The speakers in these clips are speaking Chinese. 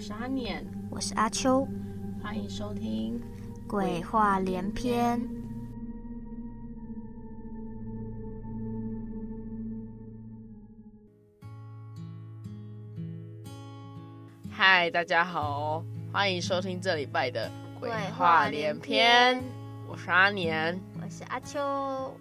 是阿年，我是阿秋，欢迎收听《鬼话连篇》。嗨，大家好，欢迎收听这礼拜的《鬼话连篇》。我是阿年，我是阿秋。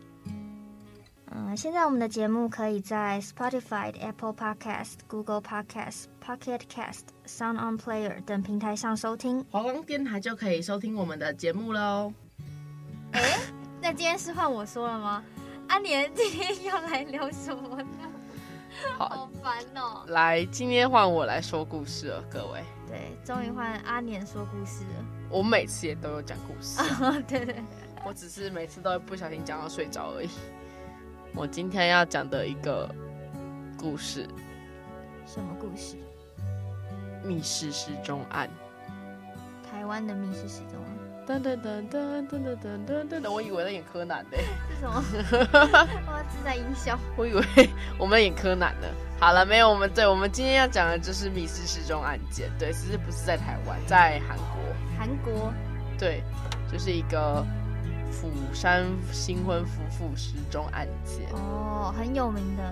嗯，现在我们的节目可以在 Spotify、Apple Podcast、Google Podcast、Pocket Cast、Sound On Player 等平台上收听。华光电台就可以收听我们的节目喽。哎，那今天是换我说了吗？阿年今天要来聊什么呢？好烦哦！来，今天换我来说故事了，各位。对，终于换阿年说故事了。我每次也都有讲故事。对 对，我只是每次都会不小心讲到睡着而已。我今天要讲的一个故事，什么故事？密室失踪案。台湾的密室失踪案。噔噔噔噔噔噔噔噔噔！我以为在演柯南呢。是什么？我要自带音效。我以为我们演柯南呢。好了，没有，我们对，我们今天要讲的就是密室失踪案件。对，其实不是在台湾，在韩国。韩国。对，就是一个。釜山新婚夫妇失踪案件哦，很有名的，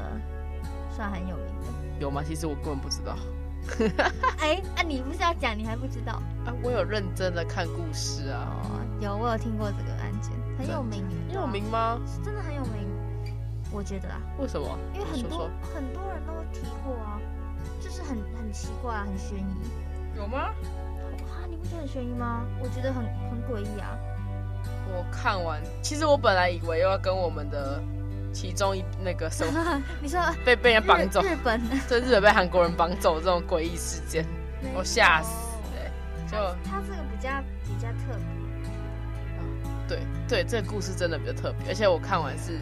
算很有名的。有吗？其实我根本不知道。哎，啊，你不是要讲，你还不知道？啊，我有认真的看故事啊。哦，有，我有听过这个案件，很有名。很有名吗？是真的很有名，我觉得啊。为什么？因为很多很多人都提过啊，就是很很奇怪，很悬疑。有吗？啊，你不觉得很悬疑吗？我觉得很很诡异啊。我看完，其实我本来以为又要跟我们的其中一那个什么，你说被被人绑走，日本，对，日本 被韩国人绑走这种诡异事件，我吓死哎！就他这个比较比较特别，对对，这个故事真的比较特别，而且我看完是，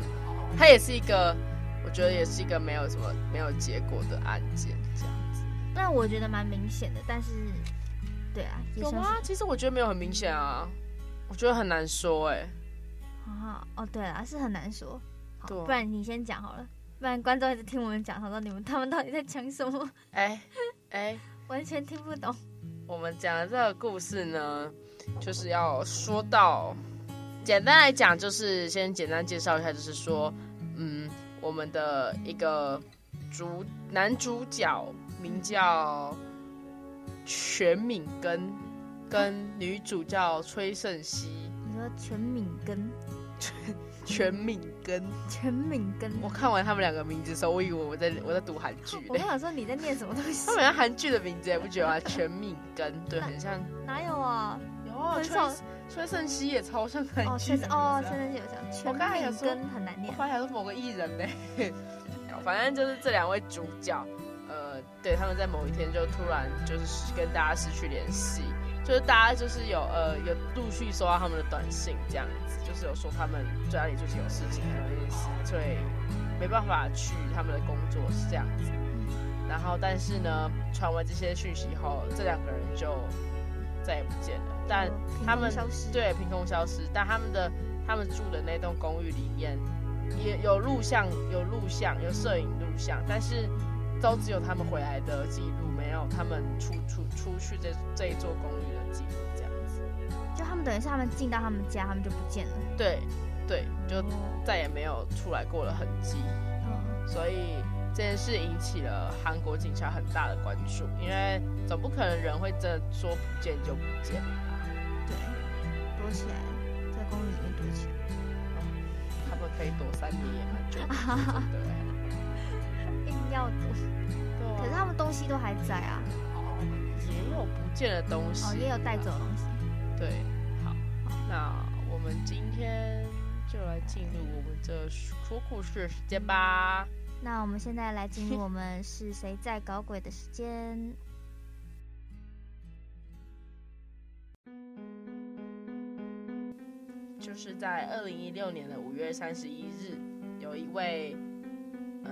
它也是一个，我觉得也是一个没有什么没有结果的案件这样子。但我觉得蛮明显的，但是，对啊，有吗？其实我觉得没有很明显啊。我觉得很难说哎、欸，啊哦对了，是很难说，好，不然你先讲好了，不然观众一直听我们讲，他说你们他们到底在讲什么？哎哎，完全听不懂。我们讲的这个故事呢，就是要说到，简单来讲，就是先简单介绍一下，就是说，嗯，我们的一个主男主角名叫全敏根。跟女主叫崔胜熙，你说全敏根，全全敏根，全敏根。我看完他们两个名字的时候，我以为我在我在读韩剧。我刚想说你在念什么东西？他们像韩剧的名字，也不觉得吗？全敏根，对，很像。哪有啊？有啊，崔崔胜熙也超像韩剧的。哦，崔胜熙有像。我刚才想说很难念，我刚才说某个艺人呢。反正就是这两位主角，呃，对，他们在某一天就突然就是跟大家失去联系。就是大家就是有呃有陆续收到他们的短信这样子，就是有说他们家里最近有事情，还有一件事，所以没办法去他们的工作是这样子。然后但是呢，传完这些讯息后，这两个人就再也不见了。但他们对凭空消失，但他们的他们住的那栋公寓里面也有录像，有录像，有摄影录像，但是都只有他们回来的记录。没有他们出出出去这这一座公寓的记录，这样子，就他们等于是他们进到他们家，他们就不见了。对，对，就再也没有出来过的痕迹。嗯，所以这件事引起了韩国警察很大的关注，因为总不可能人会真的说不见就不见吧。对，躲起来，在公寓里面躲起来。他们可以躲三年也蛮久的，对，硬要躲。可是他们东西都还在啊，也有不见的东西，哦，也有带走的东西。对，好，那我们今天就来进入我们这说故事时间吧。那我们现在来进入我们是谁在搞鬼的时间。就是在二零一六年的五月三十一日，有一位，呃，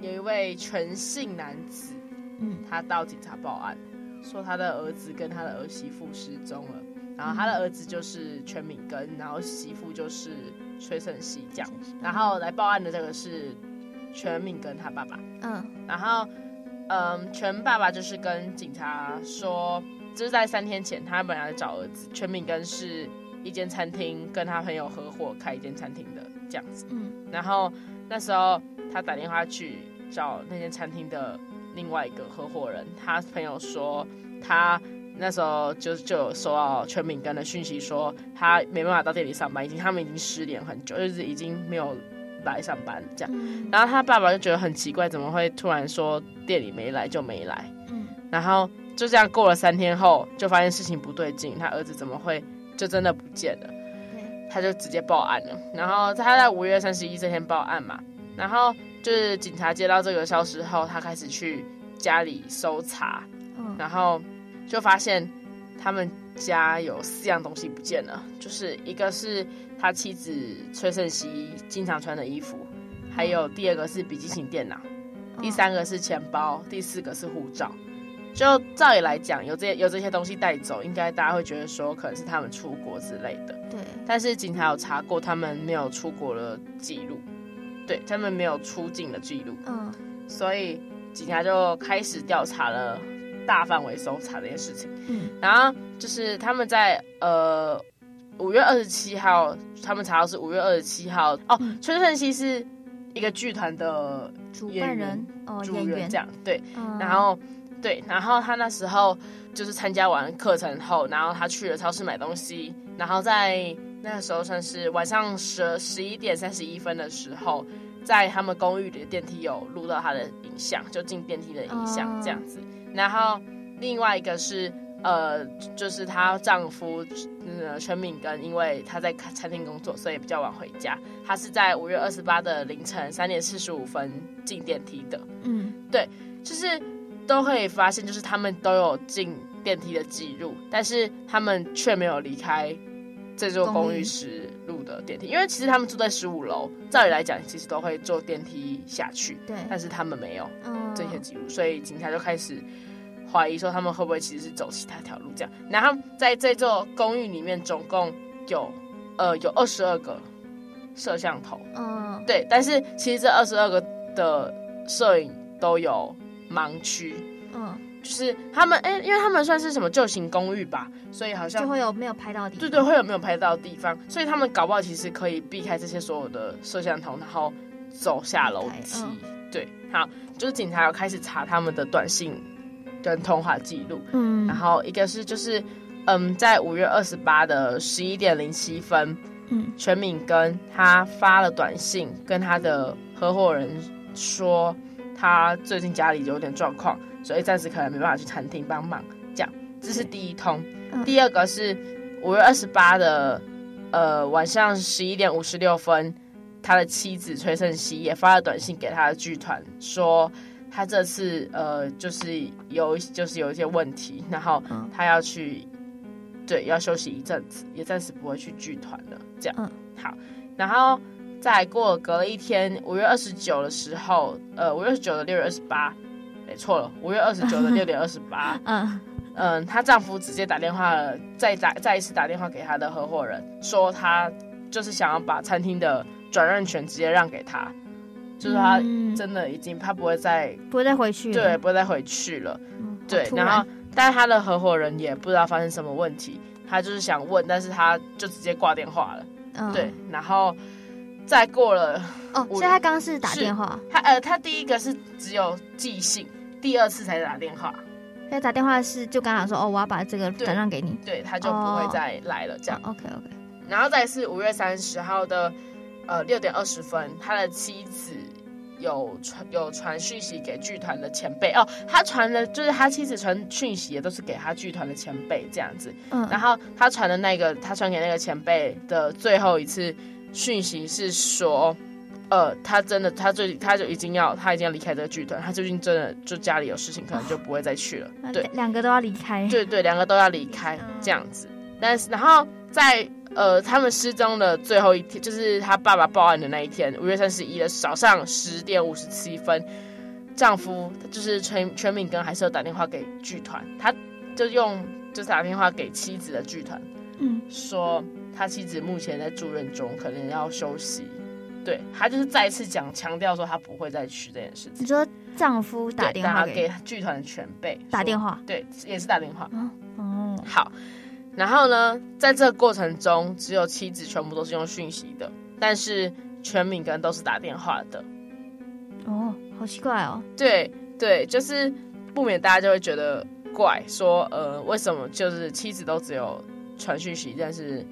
有一位纯姓男子。嗯，他到警察报案，说他的儿子跟他的儿媳妇失踪了。然后他的儿子就是全敏根，然后媳妇就是崔胜熙这样。然后来报案的这个是全敏根他爸爸。嗯，然后，嗯，全爸爸就是跟警察说，就是在三天前，他本来找儿子。全敏根是一间餐厅，跟他朋友合伙开一间餐厅的这样子。嗯，然后那时候他打电话去找那间餐厅的另外一个合伙人，他朋友说他。那时候就就有收到全敏根的讯息，说他没办法到店里上班，已经他们已经失联很久，就是已经没有来上班这样。然后他爸爸就觉得很奇怪，怎么会突然说店里没来就没来？嗯，然后就这样过了三天后，就发现事情不对劲，他儿子怎么会就真的不见了？他就直接报案了。然后他在五月三十一这天报案嘛，然后就是警察接到这个消息后，他开始去家里搜查，然后。就发现他们家有四样东西不见了，就是一个是他妻子崔胜熙经常穿的衣服，还有第二个是笔记型电脑，第三个是钱包，第四个是护照。就照理来讲，有这些有这些东西带走，应该大家会觉得说可能是他们出国之类的。对。但是警察有查过，他们没有出国的记录，对，他们没有出境的记录。嗯。所以警察就开始调查了。大范围搜查这件事情，嗯，然后就是他们在呃五月二十七号，他们查到是五月二十七号哦，春盛熙是一个剧团的主办人哦，演员这样对，然后对，然后他那时候就是参加完课程后，然后他去了超市买东西，然后在那个时候算是晚上十十一点三十一分的时候，在他们公寓里的电梯有录到他的影像，就进电梯的影像这样子。然后另外一个是，呃，就是她丈夫，呃，全敏根，因为他在餐厅工作，所以比较晚回家。他是在五月二十八的凌晨三点四十五分进电梯的。嗯，对，就是都可以发现，就是他们都有进电梯的记录，但是他们却没有离开这座公寓时录的电梯，因为其实他们住在十五楼，照理来讲，其实都会坐电梯下去。对，但是他们没有这些记录，所以警察就开始。怀疑说他们会不会其实是走其他条路这样，然后在这座公寓里面总共有呃有二十二个摄像头，嗯，对，但是其实这二十二个的摄影都有盲区，嗯，就是他们哎、欸，因为他们算是什么旧型公寓吧，所以好像就会有没有拍到的地方，对对，会有没有拍到的地方，所以他们搞不好其实可以避开这些所有的摄像头，然后走下楼梯，嗯、对，好，就是警察有开始查他们的短信。跟通话记录，嗯，然后一个是就是，嗯，在五月二十八的十一点零七分，嗯，全敏跟他发了短信跟他的合伙人说，他最近家里有点状况，所以暂时可能没办法去餐厅帮忙，这样，这是第一通。嗯，第二个是五月二十八的，呃，晚上十一点五十六分，他的妻子崔胜熙也发了短信给他的剧团说。他这次呃，就是有就是有一些问题，然后他要去，嗯、对，要休息一阵子，也暂时不会去剧团了。这样，嗯、好，然后再过隔了一天，五月二十九的时候，呃，五月二十九的六月二十八，没错了，五月二十九的六点二十八，嗯。嗯，她丈夫直接打电话了，再打再一次打电话给她的合伙人，说她就是想要把餐厅的转让权直接让给他。就是他真的已经，他不会再不会再回去，对，不会再回去了，嗯、对。然。后，但是他的合伙人也不知道发生什么问题，他就是想问，但是他就直接挂电话了，嗯、对。然后再过了哦，所以他刚刚是打电话，他呃，他第一个是只有寄信，第二次才打电话。他打电话是就刚刚说哦，我要把这个转让给你，对，他就不会再来了，这样。哦、OK OK。然后再是五月三十号的。呃，六点二十分，他的妻子有传有传讯息给剧团的前辈哦，他传的就是他妻子传讯息也都是给他剧团的前辈这样子，嗯，然后他传的那个他传给那个前辈的最后一次讯息是说，呃，他真的他最他就已经要他已经要离开这个剧团，他最近真的就家里有事情，可能就不会再去了，哦、对，两个都要离开，对对，两个都要离开这样子，但是然后在呃他们失踪的最后一天，就是他爸爸报案的那一天，五月三十一的早上十点五十七分，丈夫就是全全敏根还是有打电话给剧团，他就用就是打电话给妻子的剧团，嗯，说他妻子目前在住院中，可能要休息。对，他就是再一次讲强调说他不会再去这件事情。你说丈夫打电话给剧团的前辈打电话，对，也是打电话。哦，哦，好。然后呢，在这个过程中，只有妻子全部都是用讯息的，但是全敏根都是打电话的。哦，好奇怪哦。对对，就是不免大家就会觉得怪，说呃，为什么就是妻子都只有传讯息，但是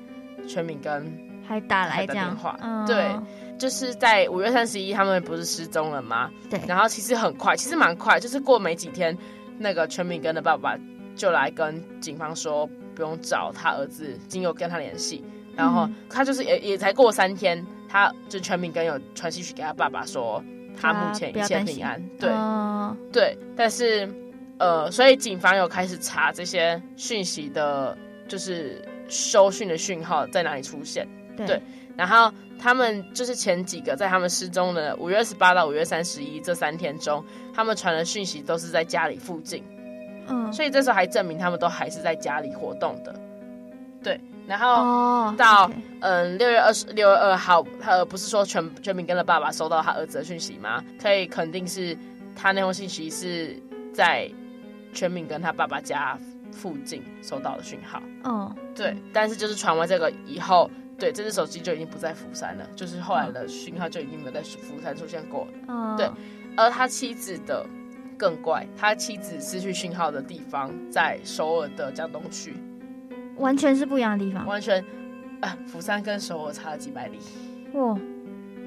全敏根还打来这样打电话？嗯，对。就是在五月三十一，他们不是失踪了吗？对。然后其实很快，其实蛮快，就是过没几天，那个全敏根的爸爸就来跟警方说，不用找他儿子，已经有跟他联系。然后他就是也也才过三天，他就全敏根有传信息给他爸爸说，他目前一切平安。对、哦、对，但是呃，所以警方有开始查这些讯息的，就是收讯的讯号在哪里出现。对。对然后他们就是前几个在他们失踪的五月二十八到五月三十一这三天中，他们传的讯息都是在家里附近，嗯，所以这时候还证明他们都还是在家里活动的，对。然后到.嗯六月二十六月二号，呃不是说全全敏根的爸爸收到他儿子的讯息吗？可以肯定是他那封信息是在全敏跟他爸爸家附近收到的讯号，嗯，对。但是就是传完这个以后。对，这只手机就已经不在釜山了，就是后来的讯号就已经没有在釜山出现过。嗯，对。而他妻子的更怪，他妻子失去讯号的地方在首尔的江东区，完全是不一样的地方。完全，啊，釜山跟首尔差了几百里。哇，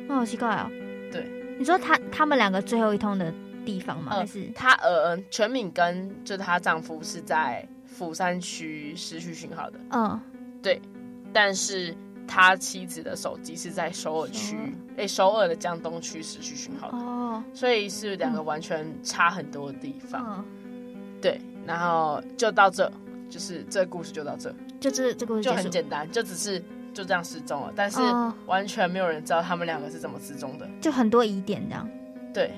那好奇怪哦。对，你说他他们两个最后一通的地方吗？呃、还是他呃，全敏跟就是她丈夫是在釜山区失去讯号的。嗯，对，但是。他妻子的手机是在首尔区，哎，首尔的江东区失去讯号的，哦，所以是两个完全差很多的地方。嗯，对，然后就到这，就是这个故事就到这，就这这故事就很简单，就只是就这样失踪了，但是完全没有人知道他们两个是怎么失踪的，就很多疑点这样。对，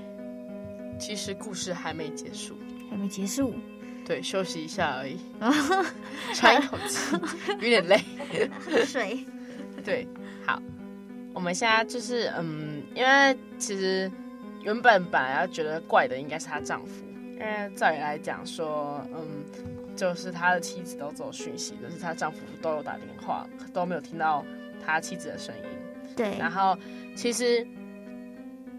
其实故事还没结束，还没结束，对，休息一下而已，喘一口气，有点累，喝水。对，好，我们现在就是嗯，因为其实原本本来要觉得怪的应该是她丈夫，因为照理来讲说，嗯，就是他的妻子都走讯息，但是她丈夫都有打电话，都没有听到他妻子的声音。对，然后其实，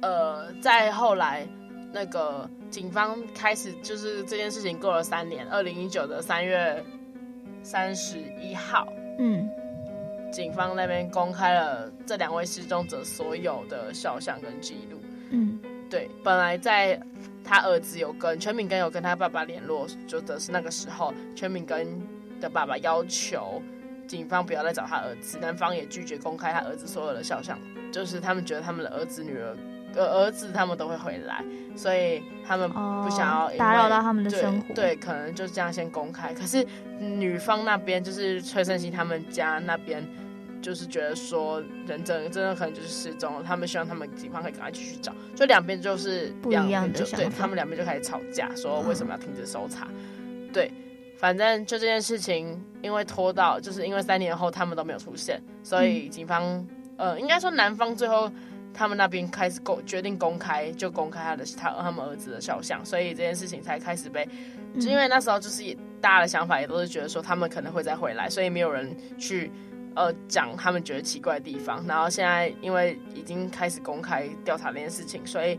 呃，在后来那个警方开始就是这件事情过了三年，二零一九的三月三十一号，嗯。警方那边公开了这两位失踪者所有的肖像跟记录。嗯，对，本来在他儿子有跟全敏根有跟他爸爸联络，就的是那个时候，全敏根的爸爸要求警方不要再找他儿子，男方也拒绝公开他儿子所有的肖像，就是他们觉得他们的儿子、女儿、呃儿子他们都会回来，所以他们不想要打扰到他们的生活。对，对，可能就这样先公开。可是女方那边就是崔胜熙他们家那边。就是觉得说人真的真的可能就是失踪了，他们希望他们警方可以赶快继续找，就两边就是不一样的就对他们两边就开始吵架，说为什么要停止搜查？嗯、对，反正就这件事情，因为拖到就是因为三年后他们都没有出现，所以警方、嗯、呃应该说男方最后他们那边开始公决定公开，就公开他的他他们儿子的肖像，所以这件事情才开始被，就因为那时候就是大家的想法也都是觉得说他们可能会再回来，所以没有人去。呃，讲他们觉得奇怪的地方，然后现在因为已经开始公开调查这件事情，所以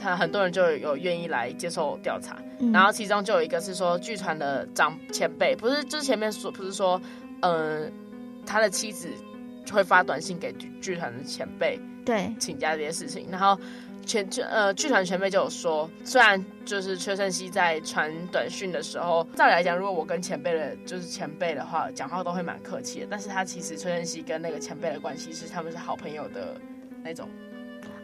他很多人就有愿意来接受调查。嗯、然后其中就有一个是说，剧团的长前辈，不是就是前面说不是说，嗯、呃，他的妻子会发短信给剧剧团的前辈，对，请假这件事情，然后。前呃，剧团前辈就有说，虽然就是崔胜熙在传短讯的时候，照理来讲，如果我跟前辈的，就是前辈的话，讲话都会蛮客气的。但是他其实崔胜熙跟那个前辈的关系是他们是好朋友的那种，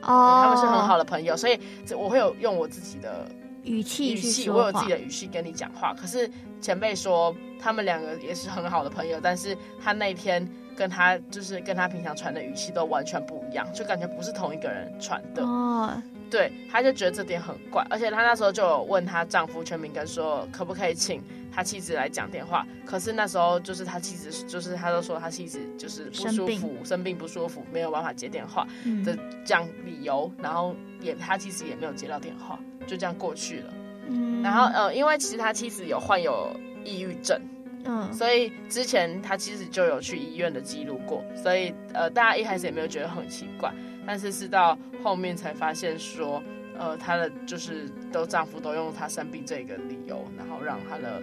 哦，他们是很好的朋友，所以我会有用我自己的语气语气，我有自己的语气跟你讲话。可是前辈说他们两个也是很好的朋友，但是他那天跟他就是跟他平常传的语气都完全不一样，就感觉不是同一个人传的。哦，对，他就觉得这点很怪，而且他那时候就有问他丈夫全明根说可不可以请他妻子来讲电话，可是那时候就是他妻子就是他都说他妻子就是不舒服，生病，不舒服，没有办法接电话的这样理由，嗯、然后也他其实也没有接到电话。就这样过去了，嗯，然后呃，因为其实他妻子有患有抑郁症，嗯，所以之前他其实就有去医院的记录过，所以呃，大家一开始也没有觉得很奇怪，但是是到后面才发现说，呃，他的就是都丈夫都用他生病这个理由，然后让他的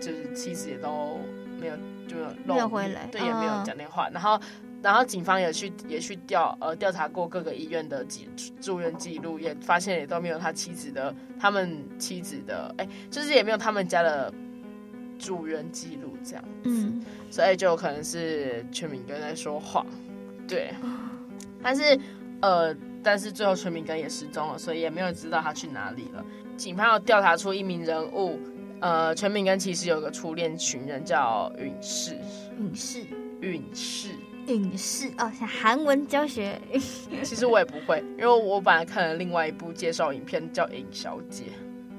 就是妻子也都没有就没有回来，对，也没有讲电话，然后。然后警方也去也去调呃调查过各个医院的记住院记录，也发现也都没有他妻子的他们妻子的哎，就是也没有他们家的住院记录这样子，嗯，所以就可能是全敏根在说谎，对，但是呃但是最后全敏根也失踪了，所以也没有人知道他去哪里了。警方有调查出一名人物，呃，全敏根其实有个初恋情人叫允世，允世，允世。允世。哦，像韩文教学。其实我也不会，因为我本来看了另外一部介绍影片，叫《尹小姐》，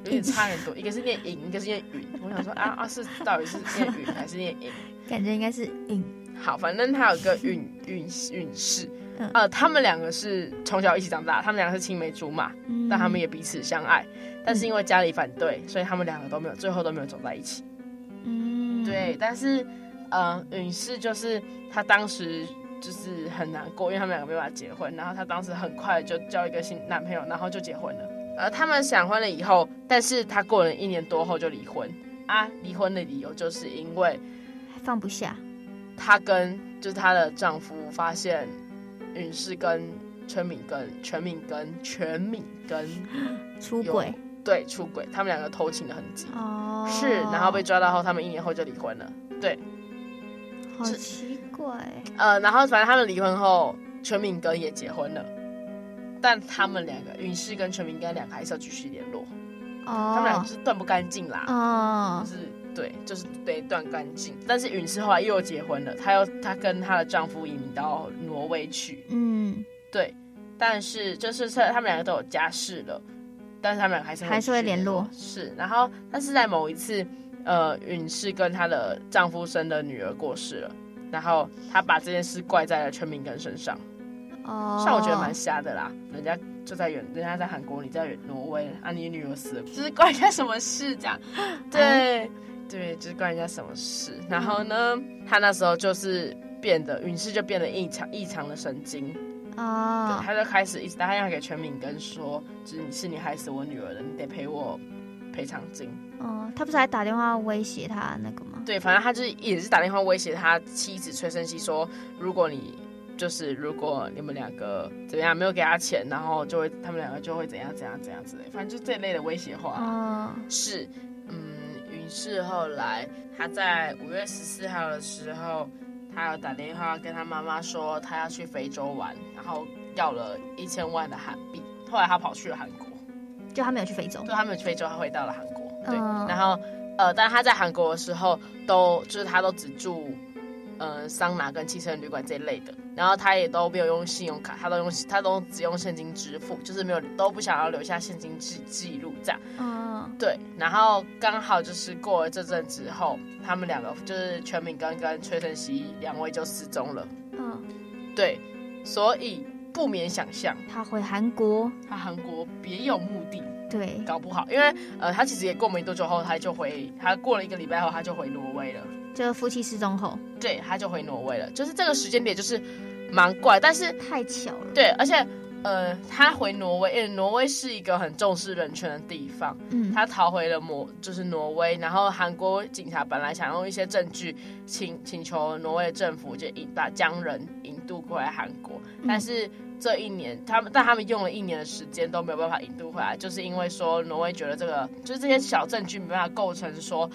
有点差很多，一个是念“银”，一个是念“允”。我想说啊啊，是到底是念“允”还是念“尹”？感觉应该是“允”。好，反正他有个允允允氏，呃，他们两个是从小一起长大，他们两个是青梅竹马，嗯、但他们也彼此相爱，但是因为家里反对，所以他们两个都没有，最后都没有走在一起。嗯，对，但是。呃，允氏就是他当时就是很难过，因为他们两个没办法结婚，然后他当时很快就交一个新男朋友，然后就结婚了。而他们闪婚了以后，但是他过了一年多后就离婚啊。离婚的理由就是因为放不下，她跟就是她的丈夫发现允世跟全敏跟、全敏跟、全敏跟出轨，对，出轨，他们两个偷情的痕迹哦，是，然后被抓到后，他们一年后就离婚了，对。好奇怪，呃，然后反正他们离婚后，全敏跟也结婚了，但他们两个允世跟全敏根两个还是要继续联络，哦，他们两个是断不干净啦，哦，就是对，就是得断干净。但是允世后来又结婚了，她又她跟她的丈夫移民到挪威去，嗯，对，但是就是他们两个都有家室了，但是他们两个还是还是会联络，是，然后但是在某一次。呃，允世跟她的丈夫生的女儿过世了，然后她把这件事怪在了全明根身上。哦，像我觉得蛮瞎的啦，人家就在远，人家在韩国，你在挪威，啊，你女儿死了，就是关人家什么事这样？对，嗯、对，就是关人家什么事。然后呢，他那时候就是变得允世就变得异常异常的神经。哦，对，他就开始一直打电话给全敏根说，就是你是你害死我女儿的，你得赔我。赔偿金哦，他不是还打电话威胁他那个吗？对，反正他就是也是打电话威胁他妻子崔胜熙说，如果你就是如果你们两个怎么样没有给他钱，然后就会他们两个就会怎样怎样怎样之类，反正就这类的威胁话。哦，是，嗯，于是后来他在五月十四号的时候，他有打电话跟他妈妈说他要去非洲玩，然后要了一千万的韩币，后来他跑去了韩国。就他没有去非洲，对，他没有去非洲，他回到了韩国。对，嗯、然后呃，但他在韩国的时候都就是他都只住呃桑拿跟汽车旅馆这一类的，然后他也都没有用信用卡，他都用他都只用现金支付，就是没有都不想要留下现金记记录这样。嗯，对，然后刚好就是过了这阵之后，他们两个就是全敏根跟崔胜熙两位就失踪了。嗯，对，所以。不免想象，他回韩国，他韩国别有目的，对，搞不好，因为呃，他其实也过没多久后，他就回，他过了一个礼拜后，他就回挪威了。就夫妻失踪后，对，他就回挪威了。就是这个时间点，就是蛮怪，但是太巧了。对，而且呃，他回挪威，因为挪威是一个很重视人权的地方。嗯，他逃回了挪，就是挪威，然后韩国警察本来想用一些证据请请求挪威的政府就引把将人引渡过来韩国，但是。嗯这一年，他们但他们用了一年的时间都没有办法引渡回来，就是因为说挪威觉得这个就是这些小证据没办法构成说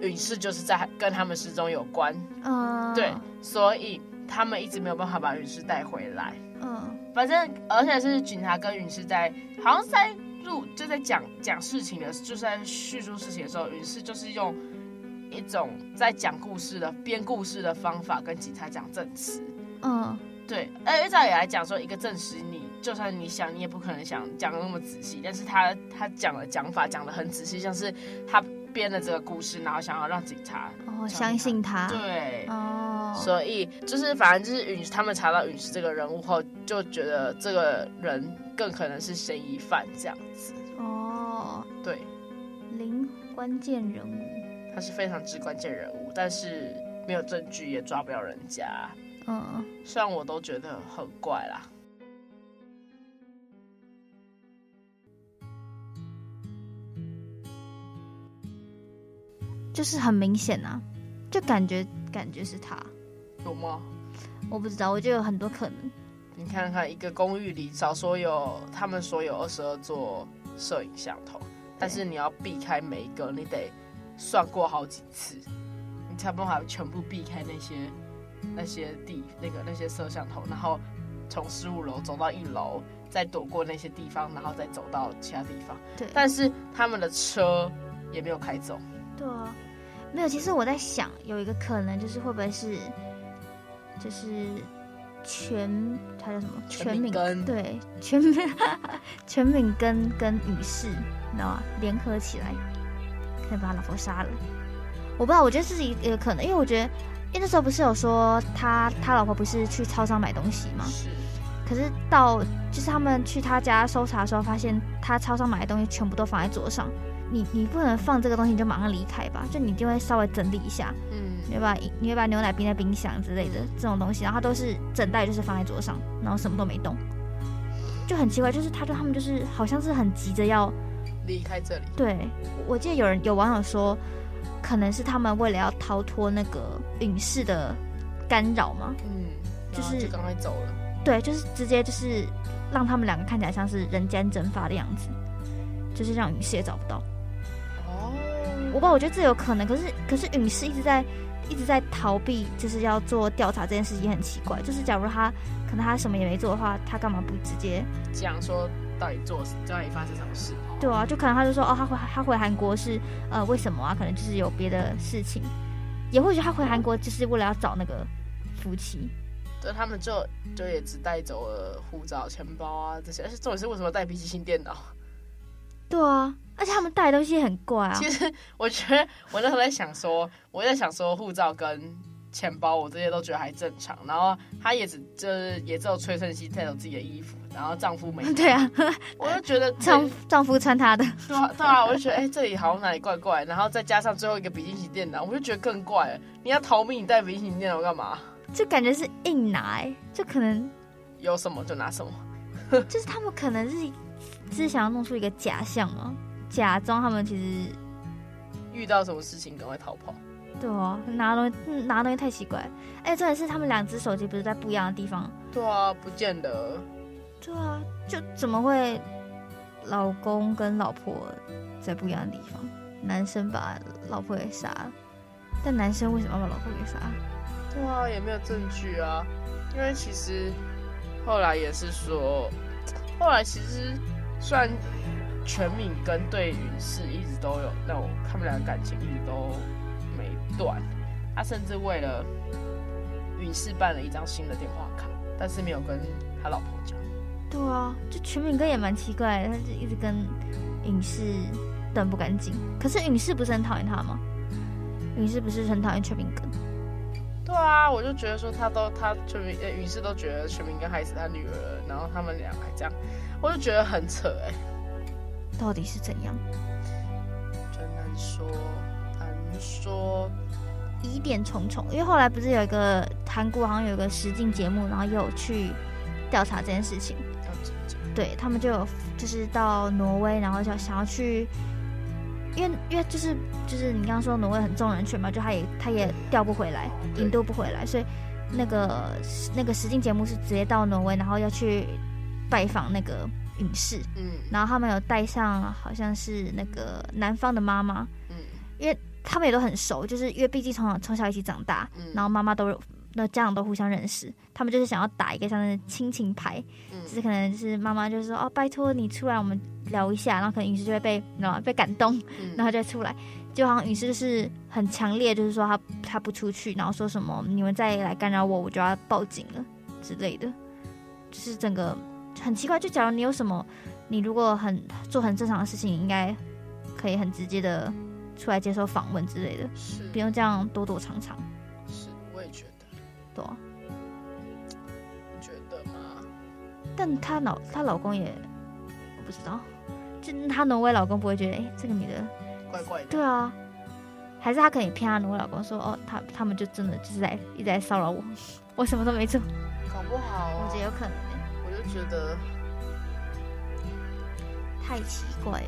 允世就是在跟他们失踪有关，嗯，对，所以他们一直没有办法把允世带回来，嗯，反正而且是警察跟允世在好像在录就在讲讲事情的，就是在叙述事情的时候，允是就是用一种在讲故事的编故事的方法跟警察讲证词。嗯，对。而照理来讲说，一个证词你就算你想，你也不可能想讲的那么仔细，但是他他讲的讲法讲的很仔细，像是他编了这个故事，然后想要让警察哦相信他。对。哦。所以就是反正就是允他们查到允是这个人物后，就觉得这个人更可能是嫌疑犯这样子。哦。对。零关键人物。他是非常之关键人物，但是没有证据也抓不了人家。嗯。虽然我都觉得很怪啦。就是很明显啊，就感觉感觉是他，有吗？我不知道，我觉得有很多可能。你看看一个公寓里，少说有他们说有二十二座摄影像头，但是你要避开每一个，你得算过好几次，你才不能全部避开那些那些地那个那些摄像头，然后从十五楼走到一楼，再躲过那些地方，然后再走到其他地方。对，但是他们的车也没有开走。对啊。没有，其实我在想，有一个可能就是会不会是，就是全他叫什么？全敏根对，全敏 全敏跟跟女士，你知道吗？联合起来，可以把他老婆杀了。我不知道，我觉得这是一个可能，因为我觉得，因为那时候不是有说他他老婆不是去超商买东西吗？是。可是到就是他们去他家搜查的时候，发现他超商买的东西全部都放在桌上。你你不能放这个东西你就马上离开吧，就你就会稍微整理一下，嗯，你会把你会把牛奶冰在冰箱之类的这种东西，然后它都是整袋就是放在桌上，然后什么都没动，就很奇怪，就是他就他们就是好像是很急着要离开这里。对，我记得有人有网友说，可能是他们为了要逃脱那个陨石的干扰嘛，嗯，就是就赶快走了。对，就是直接就是让他们两个看起来像是人间蒸发的样子，就是让允是也找不到。我不知道，我觉得这有可能，可是可是陨石一直在一直在逃避，就是要做调查这件事情也很奇怪。就是假如他可能他什么也没做的话，他干嘛不直接讲说到底做到底发生什么事？对啊，就可能他就说哦，他回他回韩国是呃为什么啊？可能就是有别的事情，也或许他回韩国就是为了要找那个夫妻。对，他们就就也只带走了护照、钱包啊这些，而且重点是为什么带笔记型电脑？对啊。而且他们带的东西很怪啊！其实我觉得，我那时候在想说，我在想说，护照跟钱包，我这些都觉得还正常。然后他也只就是也只有崔胜熙带走自己的衣服，然后丈夫没。对啊，我就觉得丈丈夫穿他的。对啊，对啊，我就觉得哎、欸，这里好像哪里怪怪。然后再加上最后一个笔记型电脑，我就觉得更怪了。你要逃命，你带笔记型电脑干嘛？就感觉是硬拿、欸，就可能有什么就拿什么。就是他们可能是是想要弄出一个假象吗？假装他们其实遇到什么事情赶快逃跑，对啊，拿东西拿东西太奇怪。哎、欸，重点是他们两只手机不是在不一样的地方？对啊，不见得。对啊，就怎么会老公跟老婆在不一样的地方？男生把老婆给杀了，但男生为什么要把老婆给杀？对啊，也没有证据啊。因为其实后来也是说，后来其实虽然。全敏跟对允是一直都有那种，他们俩的感情一直都没断。他甚至为了允氏办了一张新的电话卡，但是没有跟他老婆讲。对啊，就全敏哥也蛮奇怪的，他就一直跟允氏断不干净。可是允氏不是很讨厌他吗？允是不是很讨厌全敏哥？对啊，我就觉得说他都他全敏呃允氏都觉得全敏哥害死他女儿，然后他们俩还这样，我就觉得很扯哎、欸。到底是怎样？真难说，难说，疑点重重。因为后来不是有一个韩国好像有一个实境节目，然后有去调查这件事情。对，他们就有就是到挪威，然后就想要去，因为因为就是就是你刚刚说挪威很重人权嘛，就他也他也调不回来，引渡不回来，所以那个那个实境节目是直接到挪威，然后要去拜访那个。允是，嗯，然后他们有带上，好像是那个男方的妈妈，嗯，因为他们也都很熟，就是因为毕竟从小从小一起长大，嗯，然后妈妈都那家长都互相认识，他们就是想要打一个像是亲情牌，嗯，就是可能就是妈妈就说哦，拜托你出来，我们聊一下，然后可能影视就会被？被感动，嗯、然后就出来，就好像影视就是很强烈，就是说他他不出去，然后说什么你们再来干扰我，我就要报警了。之类的，就是整个很奇怪。就假如你有什么，你如果很做很正常的事情，应该可以很直接的出来接受访问之类的，是不用这样躲躲藏藏。是，我也觉得。对啊，你觉得吗？但她老她老公也我不知道，就她挪威老公不会觉得哎、欸，这个女的怪怪的。对啊，还是她可以骗她挪威老公说哦，他他们就真的就是在一直在骚扰我，我什么都没做。搞不好、啊，我觉得有可能、觉得太奇怪了。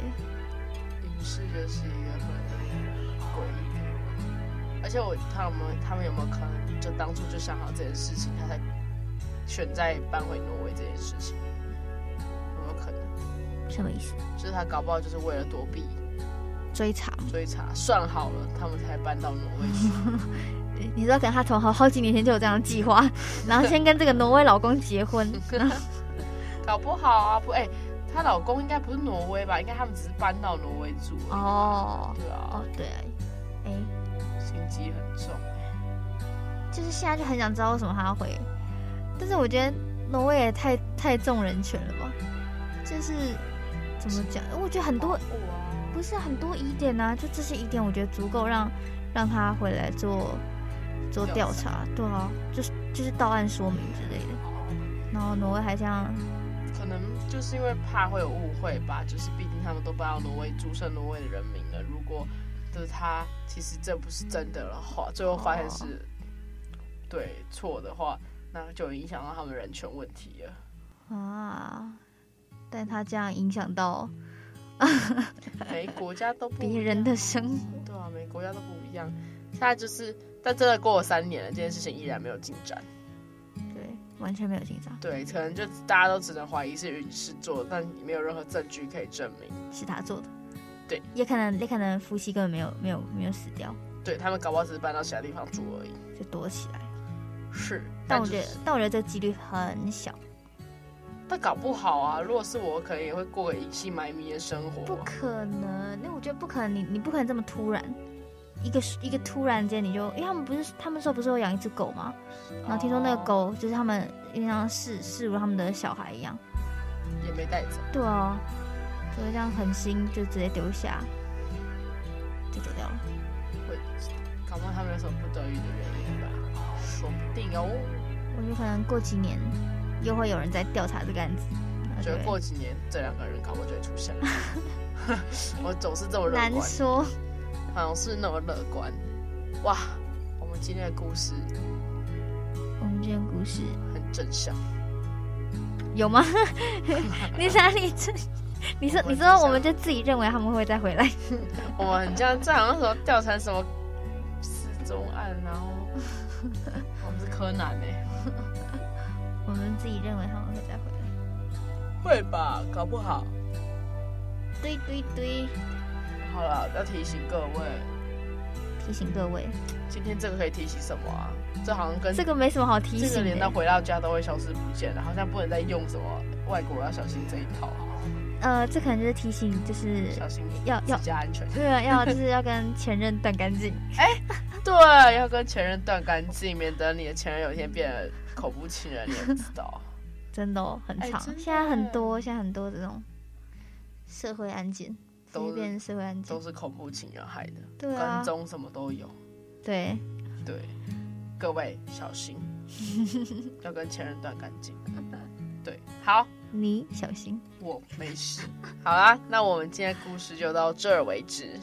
影视就是一个很诡异的人，而且我他们他们有没有可能就当初就想好这件事情，他才选在搬回挪威这件事情？有没有可能？什么意思？就是他搞不好就是为了躲避追查，追查算好了，他们才搬到挪威去。你知道，可能他从好好几年前就有这样的计划，然后先跟这个挪威老公结婚，搞不好啊，不，哎、欸，她老公应该不是挪威吧？应该他们只是搬到挪威住。哦，对啊，哦对，哎、欸，心机很重，就是现在就很想知道为什么他要回，但是我觉得挪威也太太重人权了吧？就是怎么讲？我觉得很多不是很多疑点啊，就这些疑点，我觉得足够让让他回来做。做调查，对啊，就是就是到案说明之类的。然后挪威还这样，可能就是因为怕会有误会吧。就是毕竟他们都搬到挪威，注册挪威的人民了。如果就是他其实这不是真的的话，最后发现是对错的话，那就影响到他们人权问题了啊。但他这样影响到每国家都不一样别人的生活，对啊，每国家都不一样。现在就是。但真的过了三年了，这件事情依然没有进展。对，完全没有进展。对，可能就大家都只能怀疑是陨石做的，但没有任何证据可以证明是他做的。对，也可能也可能夫妻根本没有没有没有死掉。对，他们搞不好只是搬到其他地方住而已，就躲起来。是，但我觉得，但我觉得这个几率很小。但搞不好啊，如果是我，可能也会过个隐姓埋名的生活。不可能，那我觉得不可能，你你不可能这么突然。一个一个突然间你就，因为他们不是他们说不是有养一只狗吗？然后听说那个狗就是他们因为像视视如他们的小孩一样，也没带走。对啊，所以这样狠心就直接丢下，就走掉了。会，搞不好他们有什么不得已的原因吧？说不定哦。我觉得可能过几年又会有人在调查这个案子。我觉得过几年这两个人搞不好就会出现了。我总是这么乐观。难说。好像是那么乐观，哇！我们今天的故事，我们今天的故事很正向，有吗？你哪里正？你说你说，我们就自己认为他们会再回来。我们很像这好像说调查什么失踪案，然后 我们是柯南呢。我们自己认为他们会再回来，会吧？搞不好。对对对。好了，要提醒各位，提醒各位，今天这个可以提醒什么啊？这好像跟这个没什么好提醒的，这个连到回到家都会消失不见了，好像不能再用什么外国要小心这一套。呃，这可能就是提醒，就是小心要要加安全。对啊，要就是要跟前任断干净。哎、欸，对，要跟前任断干净，免得你的前任有一天变得恐怖情人，你也不知道。真的、哦、很长、欸，现在很多，现在很多这种社会案件。都是都是恐怖情人害的，对啊，跟踪什么都有，对，对，各位小心，要跟前任断干净，对，好，你小心，我没事，好啦，那我们今天故事就到这儿为止，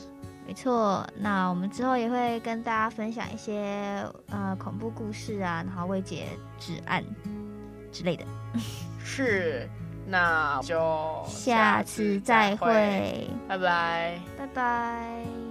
没错，那我们之后也会跟大家分享一些呃恐怖故事啊，然后未解之案之类的，是。那就下次再会，拜拜，拜拜。